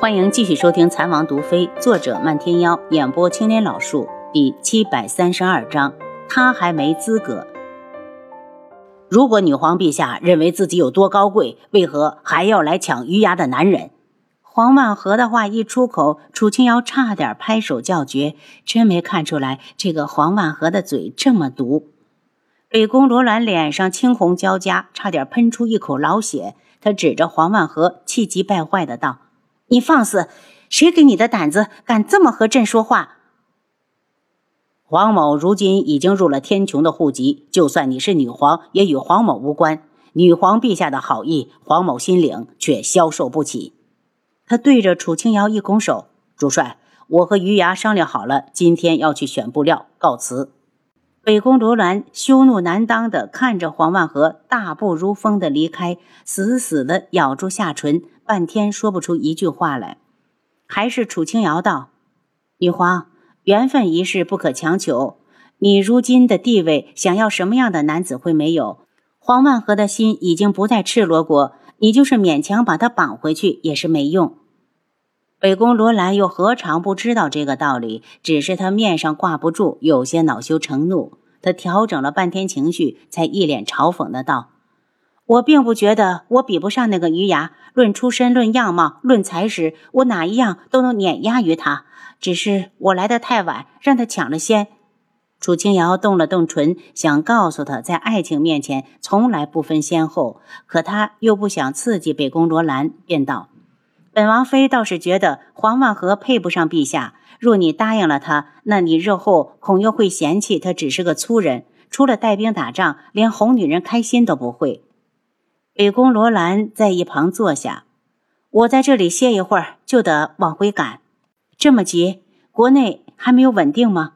欢迎继续收听《残王毒妃》，作者漫天妖，演播青莲老树，第七百三十二章。他还没资格。如果女皇陛下认为自己有多高贵，为何还要来抢余牙的男人？黄万和的话一出口，楚清瑶差点拍手叫绝，真没看出来这个黄万和的嘴这么毒。北宫罗兰脸上青红交加，差点喷出一口老血。他指着黄万和，气急败坏的道。你放肆！谁给你的胆子，敢这么和朕说话？黄某如今已经入了天穹的户籍，就算你是女皇，也与黄某无关。女皇陛下的好意，黄某心领，却消受不起。他对着楚清瑶一拱手：“主帅，我和余牙商量好了，今天要去选布料，告辞。”北宫罗兰羞怒难当的看着黄万和大步如风的离开，死死的咬住下唇。半天说不出一句话来，还是楚清瑶道：“女皇，缘分一事不可强求。你如今的地位，想要什么样的男子会没有？黄万和的心已经不在赤罗国，你就是勉强把他绑回去也是没用。”北宫罗兰又何尝不知道这个道理？只是他面上挂不住，有些恼羞成怒。他调整了半天情绪，才一脸嘲讽的道。我并不觉得我比不上那个余牙，论出身、论样貌、论才识，我哪一样都能碾压于他。只是我来的太晚，让他抢了先。楚清瑶动了动唇，想告诉他，在爱情面前从来不分先后，可他又不想刺激北宫罗兰，便道：“本王妃倒是觉得黄万和配不上陛下。若你答应了他，那你日后恐又会嫌弃他只是个粗人，除了带兵打仗，连哄女人开心都不会。”北宫罗兰在一旁坐下，我在这里歇一会儿，就得往回赶。这么急，国内还没有稳定吗？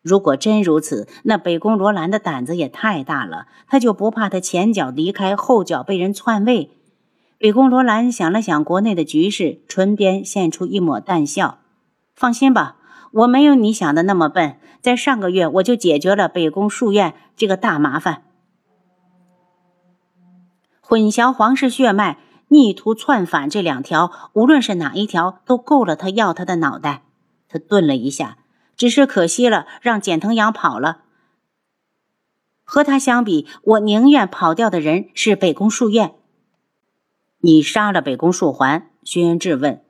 如果真如此，那北宫罗兰的胆子也太大了。他就不怕他前脚离开，后脚被人篡位？北宫罗兰想了想国内的局势，唇边现出一抹淡笑。放心吧，我没有你想的那么笨。在上个月，我就解决了北宫书院这个大麻烦。混淆皇室血脉、逆徒篡反这两条，无论是哪一条，都够了他要他的脑袋。他顿了一下，只是可惜了，让简腾阳跑了。和他相比，我宁愿跑掉的人是北宫树院。你杀了北宫树环？轩辕志问。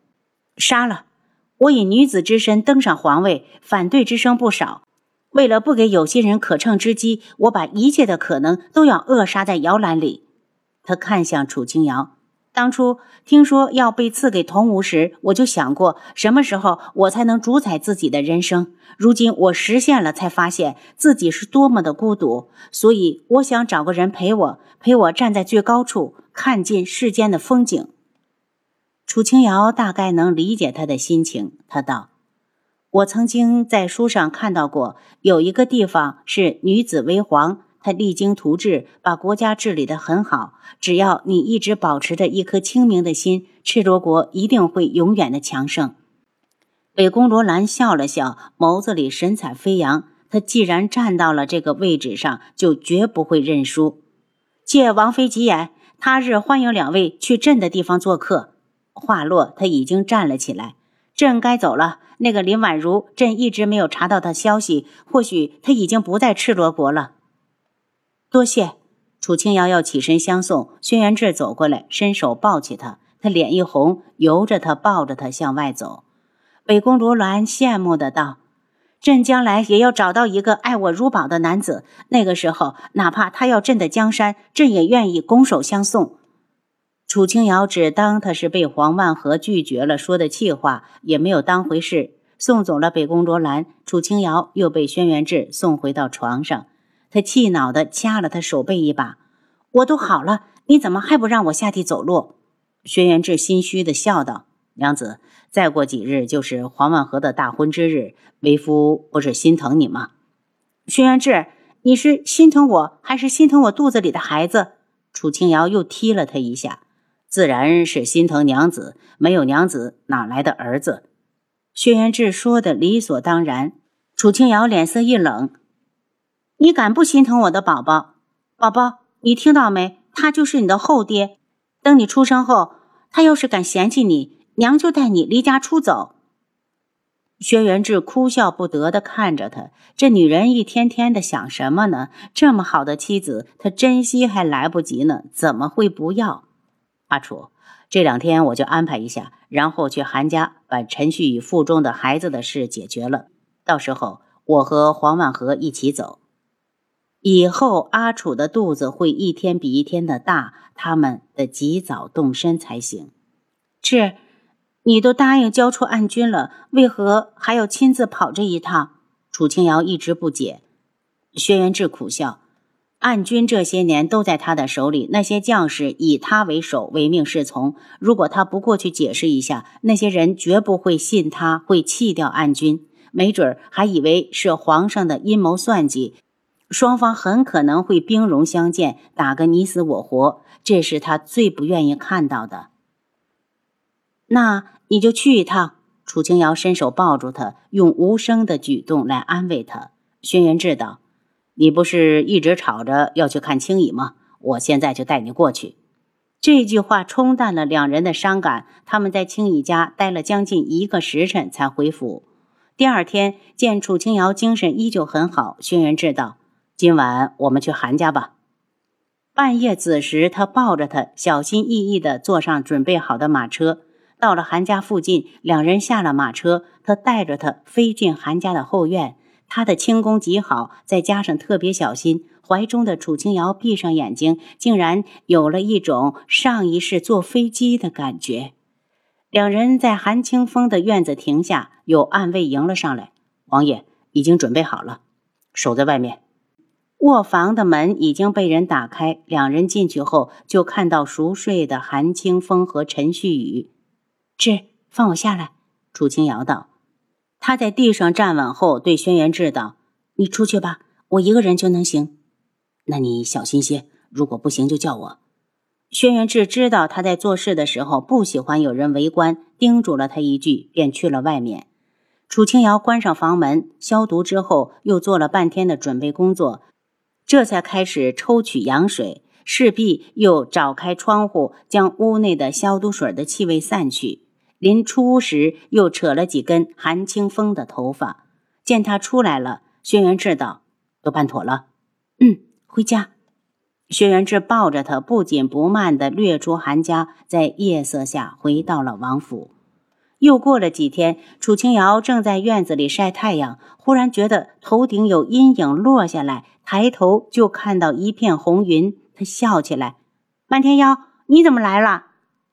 杀了。我以女子之身登上皇位，反对之声不少。为了不给有心人可乘之机，我把一切的可能都要扼杀在摇篮里。他看向楚清瑶，当初听说要被赐给童无时，我就想过什么时候我才能主宰自己的人生。如今我实现了，才发现自己是多么的孤独。所以我想找个人陪我，陪我站在最高处，看尽世间的风景。楚清瑶大概能理解他的心情，他道：“我曾经在书上看到过，有一个地方是女子为皇。”他励精图治，把国家治理得很好。只要你一直保持着一颗清明的心，赤罗国一定会永远的强盛。北宫罗兰笑了笑，眸子里神采飞扬。他既然站到了这个位置上，就绝不会认输。借王妃吉言，他日欢迎两位去朕的地方做客。话落，他已经站了起来。朕该走了。那个林婉如，朕一直没有查到她消息，或许她已经不在赤罗国了。多谢，楚清瑶要起身相送，轩辕志走过来，伸手抱起她，他脸一红，由着他抱着她向外走。北宫罗兰羡慕的道：“朕将来也要找到一个爱我如宝的男子，那个时候，哪怕他要朕的江山，朕也愿意拱手相送。”楚清瑶只当他是被黄万和拒绝了说的气话，也没有当回事。送走了北宫罗兰，楚清瑶又被轩辕志送回到床上。他气恼地掐了他手背一把，我都好了，你怎么还不让我下地走路？轩辕志心虚地笑道：“娘子，再过几日就是黄万和的大婚之日，为夫不是心疼你吗？”轩辕志，你是心疼我还是心疼我肚子里的孩子？楚清瑶又踢了他一下，自然是心疼娘子，没有娘子哪来的儿子？轩辕志说的理所当然。楚清瑶脸色一冷。你敢不心疼我的宝宝？宝宝，你听到没？他就是你的后爹。等你出生后，他要是敢嫌弃你，娘就带你离家出走。轩辕志哭笑不得的看着他，这女人一天天的想什么呢？这么好的妻子，他珍惜还来不及呢，怎么会不要？阿楚，这两天我就安排一下，然后去韩家把陈旭宇腹中的孩子的事解决了。到时候我和黄万和一起走。以后阿楚的肚子会一天比一天的大，他们得及早动身才行。是，你都答应交出暗军了，为何还要亲自跑这一趟？楚清瑶一直不解。轩辕志苦笑，暗军这些年都在他的手里，那些将士以他为首，唯命是从。如果他不过去解释一下，那些人绝不会信他会弃掉暗军，没准儿还以为是皇上的阴谋算计。双方很可能会兵戎相见，打个你死我活，这是他最不愿意看到的。那你就去一趟。楚清瑶伸手抱住他，用无声的举动来安慰他。轩辕志道：“你不是一直吵着要去看青羽吗？我现在就带你过去。”这句话冲淡了两人的伤感。他们在青羽家待了将近一个时辰才回府。第二天见楚清瑶精神依旧很好，轩辕志道。今晚我们去韩家吧。半夜子时，他抱着她，小心翼翼地坐上准备好的马车。到了韩家附近，两人下了马车，他带着她飞进韩家的后院。他的轻功极好，再加上特别小心，怀中的楚清瑶闭上眼睛，竟然有了一种上一世坐飞机的感觉。两人在韩清风的院子停下，有暗卫迎了上来：“王爷已经准备好了，守在外面。”卧房的门已经被人打开，两人进去后就看到熟睡的韩清风和陈旭宇。志，放我下来。楚清瑶道。他在地上站稳后，对轩辕志道：“你出去吧，我一个人就能行。那你小心些，如果不行就叫我。”轩辕志知道他在做事的时候不喜欢有人围观，叮嘱了他一句，便去了外面。楚清瑶关上房门，消毒之后，又做了半天的准备工作。这才开始抽取羊水，势必又找开窗户，将屋内的消毒水的气味散去。临出屋时，又扯了几根韩清风的头发。见他出来了，轩辕志道：“都办妥了。”“嗯，回家。”轩辕志抱着他，不紧不慢地掠出韩家，在夜色下回到了王府。又过了几天，楚清瑶正在院子里晒太阳，忽然觉得头顶有阴影落下来。抬头就看到一片红云，她笑起来：“漫天妖，你怎么来了？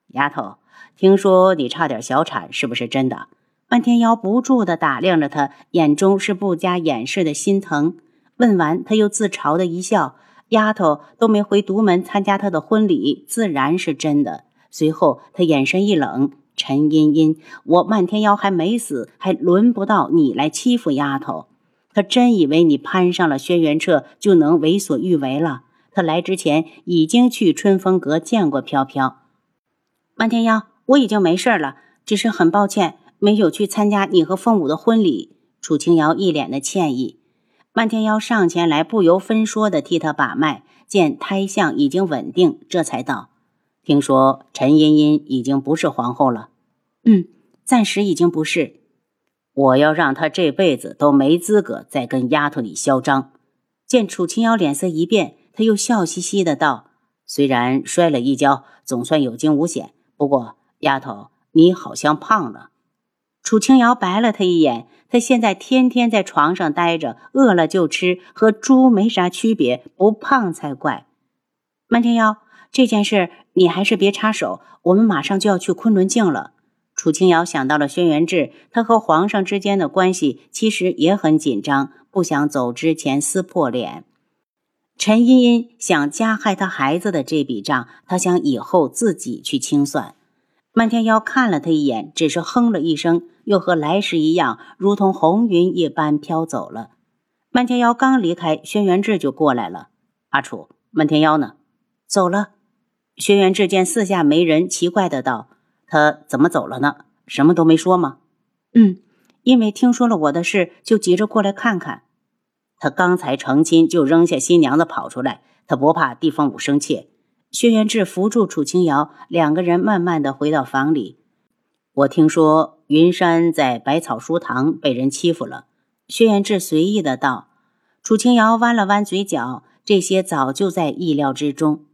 丫头，听说你差点小产，是不是真的？”漫天妖不住地打量着他，眼中是不加掩饰的心疼。问完，他又自嘲的一笑：“丫头都没回独门参加他的婚礼，自然是真的。”随后，他眼神一冷：“陈茵茵，我漫天妖还没死，还轮不到你来欺负丫头。”他真以为你攀上了轩辕彻就能为所欲为了？他来之前已经去春风阁见过飘飘。漫天妖，我已经没事了，只是很抱歉没有去参加你和凤舞的婚礼。楚清瑶一脸的歉意。漫天妖上前来，不由分说的替他把脉，见胎相已经稳定，这才道：“听说陈茵茵已经不是皇后了。”“嗯，暂时已经不是。”我要让她这辈子都没资格再跟丫头你嚣张。见楚清瑶脸色一变，他又笑嘻嘻的道：“虽然摔了一跤，总算有惊无险。不过，丫头你好像胖了。”楚清瑶白了他一眼。他现在天天在床上待着，饿了就吃，和猪没啥区别，不胖才怪。漫天妖，这件事你还是别插手。我们马上就要去昆仑镜了。楚清瑶想到了轩辕志，他和皇上之间的关系其实也很紧张，不想走之前撕破脸。陈茵茵想加害他孩子的这笔账，他想以后自己去清算。漫天妖看了他一眼，只是哼了一声，又和来时一样，如同红云一般飘走了。漫天妖刚离开，轩辕志就过来了。阿楚，漫天妖呢？走了。轩辕志见四下没人，奇怪的道。他怎么走了呢？什么都没说吗？嗯，因为听说了我的事，就急着过来看看。他刚才成亲，就扔下新娘子跑出来。他不怕地方武生气。薛元志扶住楚清瑶，两个人慢慢的回到房里。我听说云山在百草书堂被人欺负了。薛元志随意的道。楚清瑶弯了弯嘴角，这些早就在意料之中。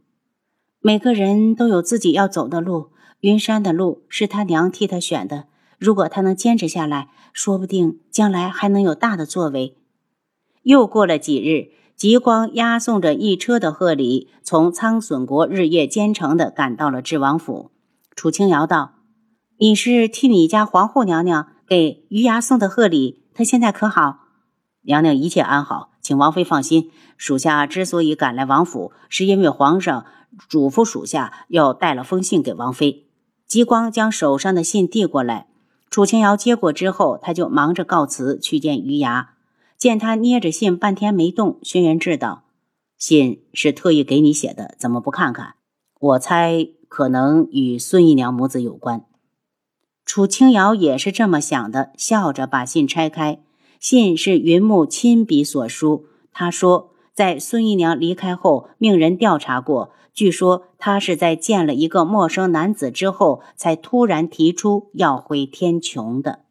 每个人都有自己要走的路，云山的路是他娘替他选的。如果他能坚持下来，说不定将来还能有大的作为。又过了几日，极光押送着一车的贺礼，从苍隼国日夜兼程的赶到了智王府。楚清瑶道：“你是替你家皇后娘娘给余牙送的贺礼，她现在可好？”娘娘一切安好，请王妃放心。属下之所以赶来王府，是因为皇上嘱咐属下要带了封信给王妃。极光将手上的信递过来，楚清瑶接过之后，他就忙着告辞去见余牙。见他捏着信半天没动，轩辕志道：“信是特意给你写的，怎么不看看？我猜。”可能与孙姨娘母子有关。楚清瑶也是这么想的，笑着把信拆开。信是云木亲笔所书。他说，在孙姨娘离开后，命人调查过，据说她是在见了一个陌生男子之后，才突然提出要回天穹的。